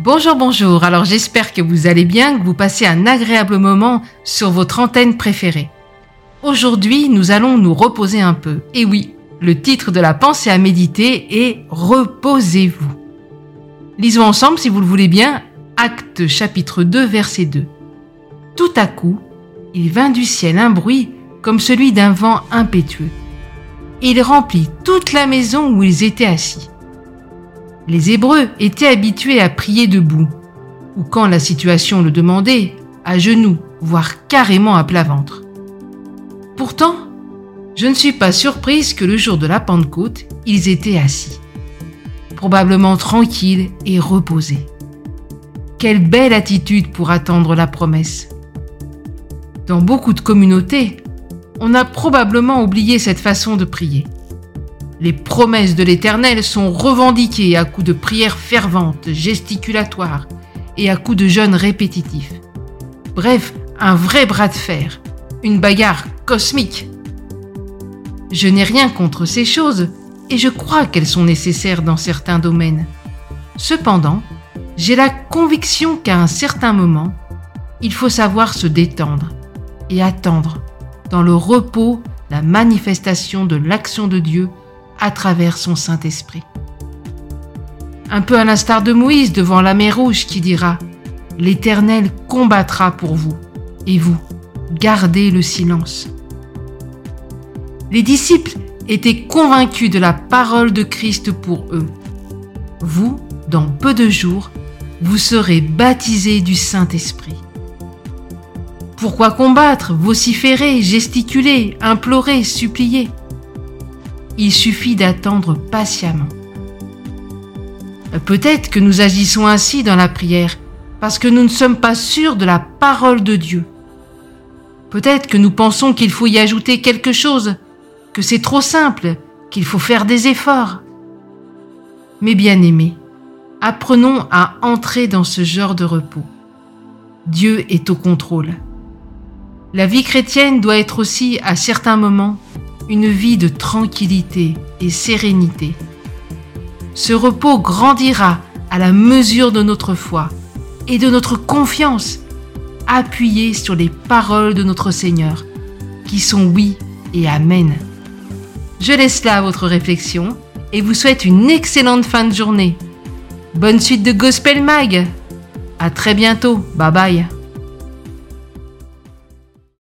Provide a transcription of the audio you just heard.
Bonjour, bonjour. Alors j'espère que vous allez bien, que vous passez un agréable moment sur votre antenne préférée. Aujourd'hui, nous allons nous reposer un peu. Et oui, le titre de la pensée à méditer est Reposez-vous. Lisons ensemble, si vous le voulez bien, Acte chapitre 2, verset 2. Tout à coup, il vint du ciel un bruit comme celui d'un vent impétueux. Il remplit toute la maison où ils étaient assis. Les Hébreux étaient habitués à prier debout, ou quand la situation le demandait, à genoux, voire carrément à plat ventre. Pourtant, je ne suis pas surprise que le jour de la Pentecôte, ils étaient assis, probablement tranquilles et reposés. Quelle belle attitude pour attendre la promesse. Dans beaucoup de communautés, on a probablement oublié cette façon de prier. Les promesses de l'Éternel sont revendiquées à coups de prières ferventes, gesticulatoires et à coups de jeûnes répétitifs. Bref, un vrai bras de fer, une bagarre cosmique. Je n'ai rien contre ces choses et je crois qu'elles sont nécessaires dans certains domaines. Cependant, j'ai la conviction qu'à un certain moment, il faut savoir se détendre et attendre dans le repos la manifestation de l'action de Dieu à travers son Saint-Esprit. Un peu à l'instar de Moïse devant la mer Rouge qui dira ⁇ L'Éternel combattra pour vous, et vous, gardez le silence. ⁇ Les disciples étaient convaincus de la parole de Christ pour eux. Vous, dans peu de jours, vous serez baptisés du Saint-Esprit. Pourquoi combattre, vociférer, gesticuler, implorer, supplier? Il suffit d'attendre patiemment. Peut-être que nous agissons ainsi dans la prière parce que nous ne sommes pas sûrs de la parole de Dieu. Peut-être que nous pensons qu'il faut y ajouter quelque chose, que c'est trop simple, qu'il faut faire des efforts. Mais bien aimés, apprenons à entrer dans ce genre de repos. Dieu est au contrôle. La vie chrétienne doit être aussi, à certains moments, une vie de tranquillité et sérénité. Ce repos grandira à la mesure de notre foi et de notre confiance, appuyée sur les paroles de notre Seigneur, qui sont oui et amen. Je laisse là votre réflexion et vous souhaite une excellente fin de journée. Bonne suite de Gospel Mag. À très bientôt. Bye bye.